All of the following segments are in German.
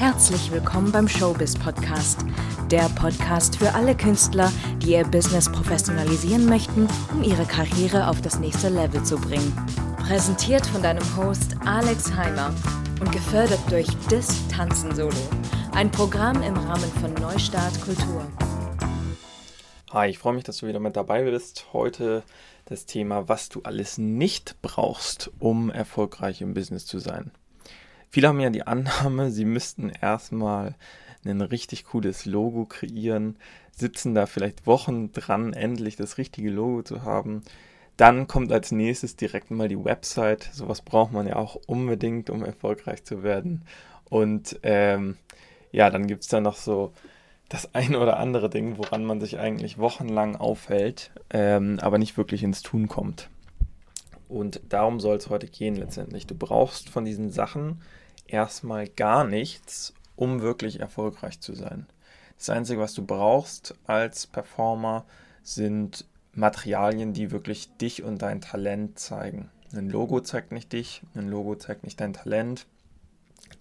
Herzlich willkommen beim Showbiz Podcast, der Podcast für alle Künstler, die ihr Business professionalisieren möchten, um ihre Karriere auf das nächste Level zu bringen. Präsentiert von deinem Host Alex Heimer und gefördert durch Dis Tanzen Solo, ein Programm im Rahmen von Neustart Kultur. Hi, ich freue mich, dass du wieder mit dabei bist. Heute das Thema, was du alles nicht brauchst, um erfolgreich im Business zu sein. Viele haben ja die Annahme, sie müssten erstmal ein richtig cooles Logo kreieren, sitzen da vielleicht Wochen dran, endlich das richtige Logo zu haben. Dann kommt als nächstes direkt mal die Website. Sowas braucht man ja auch unbedingt, um erfolgreich zu werden. Und ähm, ja, dann gibt es da noch so das ein oder andere Ding, woran man sich eigentlich wochenlang aufhält, ähm, aber nicht wirklich ins Tun kommt. Und darum soll es heute gehen letztendlich. Du brauchst von diesen Sachen erstmal gar nichts, um wirklich erfolgreich zu sein. Das Einzige, was du brauchst als Performer, sind Materialien, die wirklich dich und dein Talent zeigen. Ein Logo zeigt nicht dich, ein Logo zeigt nicht dein Talent.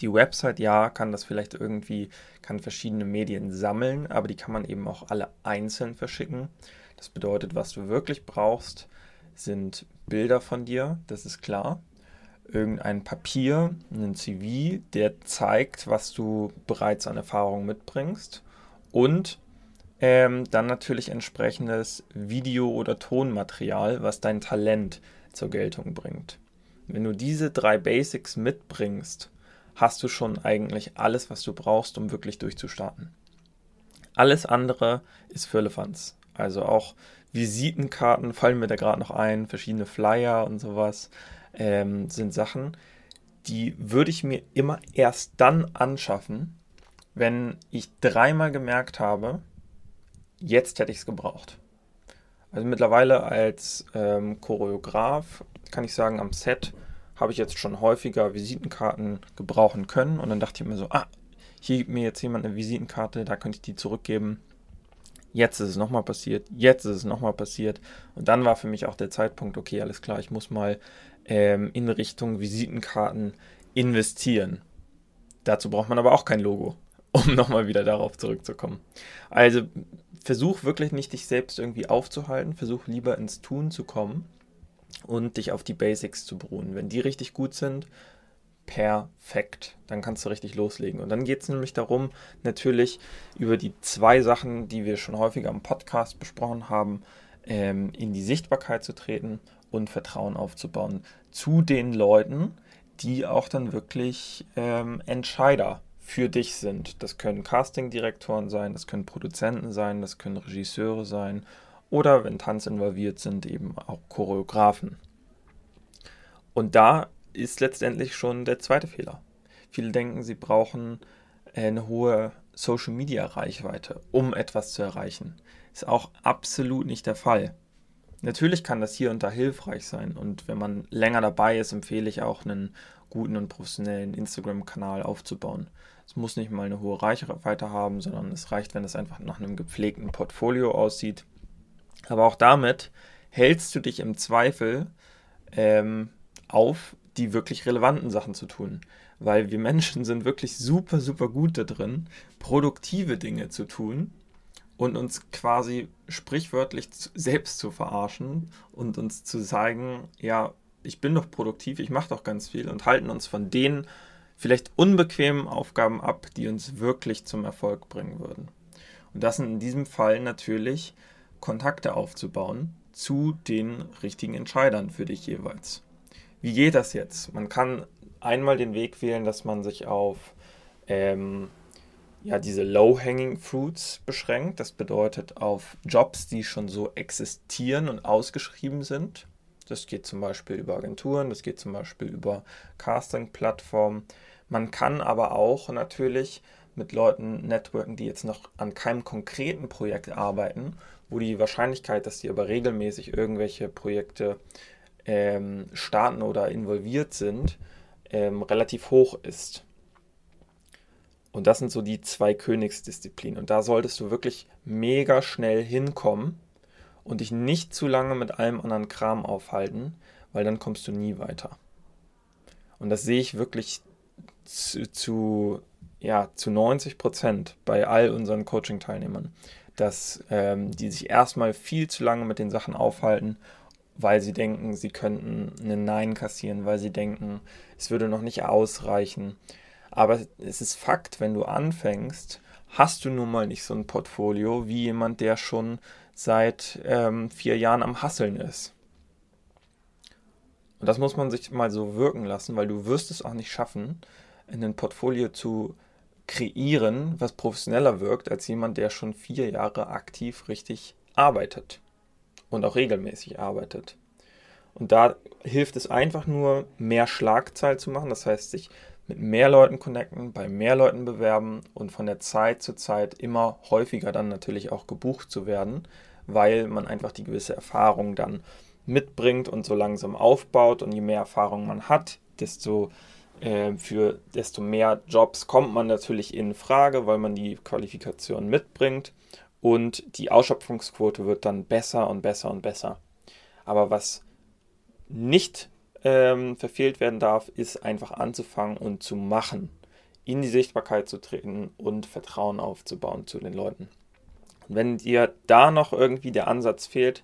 Die Website, ja, kann das vielleicht irgendwie, kann verschiedene Medien sammeln, aber die kann man eben auch alle einzeln verschicken. Das bedeutet, was du wirklich brauchst, sind Bilder von dir, das ist klar irgendein Papier, einen CV, der zeigt, was du bereits an Erfahrung mitbringst und ähm, dann natürlich entsprechendes Video- oder Tonmaterial, was dein Talent zur Geltung bringt. Wenn du diese drei Basics mitbringst, hast du schon eigentlich alles, was du brauchst, um wirklich durchzustarten. Alles andere ist Firlefanz. Also auch Visitenkarten fallen mir da gerade noch ein, verschiedene Flyer und sowas ähm, sind Sachen, die würde ich mir immer erst dann anschaffen, wenn ich dreimal gemerkt habe, jetzt hätte ich es gebraucht. Also mittlerweile als ähm, Choreograf kann ich sagen, am Set habe ich jetzt schon häufiger Visitenkarten gebrauchen können und dann dachte ich mir so, ah, hier gibt mir jetzt jemand eine Visitenkarte, da könnte ich die zurückgeben. Jetzt ist es nochmal passiert, jetzt ist es nochmal passiert. Und dann war für mich auch der Zeitpunkt, okay, alles klar, ich muss mal ähm, in Richtung Visitenkarten investieren. Dazu braucht man aber auch kein Logo, um nochmal wieder darauf zurückzukommen. Also versuch wirklich nicht dich selbst irgendwie aufzuhalten, versuch lieber ins Tun zu kommen und dich auf die Basics zu beruhen. Wenn die richtig gut sind, perfekt. Dann kannst du richtig loslegen. Und dann geht es nämlich darum, natürlich über die zwei Sachen, die wir schon häufiger im Podcast besprochen haben, ähm, in die Sichtbarkeit zu treten und Vertrauen aufzubauen zu den Leuten, die auch dann wirklich ähm, Entscheider für dich sind. Das können Castingdirektoren sein, das können Produzenten sein, das können Regisseure sein oder wenn Tanz involviert sind, eben auch Choreografen. Und da ist letztendlich schon der zweite Fehler. Viele denken, sie brauchen eine hohe Social-Media-Reichweite, um etwas zu erreichen. Ist auch absolut nicht der Fall. Natürlich kann das hier und da hilfreich sein und wenn man länger dabei ist, empfehle ich auch einen guten und professionellen Instagram-Kanal aufzubauen. Es muss nicht mal eine hohe Reichweite haben, sondern es reicht, wenn es einfach nach einem gepflegten Portfolio aussieht. Aber auch damit hältst du dich im Zweifel ähm, auf, die wirklich relevanten Sachen zu tun. Weil wir Menschen sind wirklich super, super gut da drin, produktive Dinge zu tun und uns quasi sprichwörtlich selbst zu verarschen und uns zu zeigen, ja, ich bin doch produktiv, ich mache doch ganz viel und halten uns von den vielleicht unbequemen Aufgaben ab, die uns wirklich zum Erfolg bringen würden. Und das sind in diesem Fall natürlich Kontakte aufzubauen zu den richtigen Entscheidern für dich jeweils. Wie geht das jetzt? Man kann einmal den Weg wählen, dass man sich auf ähm, ja, diese Low-Hanging Fruits beschränkt. Das bedeutet auf Jobs, die schon so existieren und ausgeschrieben sind. Das geht zum Beispiel über Agenturen, das geht zum Beispiel über Casting-Plattformen. Man kann aber auch natürlich mit Leuten networken, die jetzt noch an keinem konkreten Projekt arbeiten, wo die Wahrscheinlichkeit, dass die aber regelmäßig irgendwelche Projekte ähm, starten oder involviert sind, ähm, relativ hoch ist. Und das sind so die zwei Königsdisziplinen. Und da solltest du wirklich mega schnell hinkommen und dich nicht zu lange mit allem anderen Kram aufhalten, weil dann kommst du nie weiter. Und das sehe ich wirklich zu, zu ja zu 90 Prozent bei all unseren Coaching-Teilnehmern, dass ähm, die sich erstmal viel zu lange mit den Sachen aufhalten, weil sie denken, sie könnten einen Nein kassieren, weil sie denken, es würde noch nicht ausreichen. Aber es ist Fakt, wenn du anfängst, hast du nun mal nicht so ein Portfolio wie jemand, der schon seit ähm, vier Jahren am Hasseln ist. Und das muss man sich mal so wirken lassen, weil du wirst es auch nicht schaffen, ein Portfolio zu kreieren, was professioneller wirkt als jemand, der schon vier Jahre aktiv richtig arbeitet und auch regelmäßig arbeitet. Und da hilft es einfach nur, mehr Schlagzahl zu machen, das heißt, sich mit mehr Leuten connecten, bei mehr Leuten bewerben und von der Zeit zu Zeit immer häufiger dann natürlich auch gebucht zu werden, weil man einfach die gewisse Erfahrung dann mitbringt und so langsam aufbaut. Und je mehr Erfahrung man hat, desto äh, für desto mehr Jobs kommt man natürlich in Frage, weil man die Qualifikation mitbringt und die Ausschöpfungsquote wird dann besser und besser und besser. Aber was nicht ähm, verfehlt werden darf, ist einfach anzufangen und zu machen, in die Sichtbarkeit zu treten und Vertrauen aufzubauen zu den Leuten. Und wenn dir da noch irgendwie der Ansatz fehlt,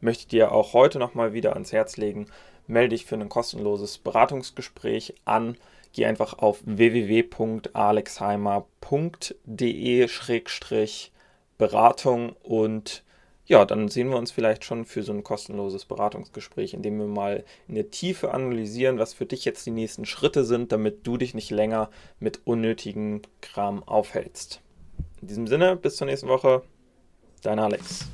möchte ich dir auch heute nochmal wieder ans Herz legen, melde dich für ein kostenloses Beratungsgespräch an. Geh einfach auf www.alexheimer.de-beratung und ja, dann sehen wir uns vielleicht schon für so ein kostenloses Beratungsgespräch, in dem wir mal in der Tiefe analysieren, was für dich jetzt die nächsten Schritte sind, damit du dich nicht länger mit unnötigem Kram aufhältst. In diesem Sinne, bis zur nächsten Woche, dein Alex.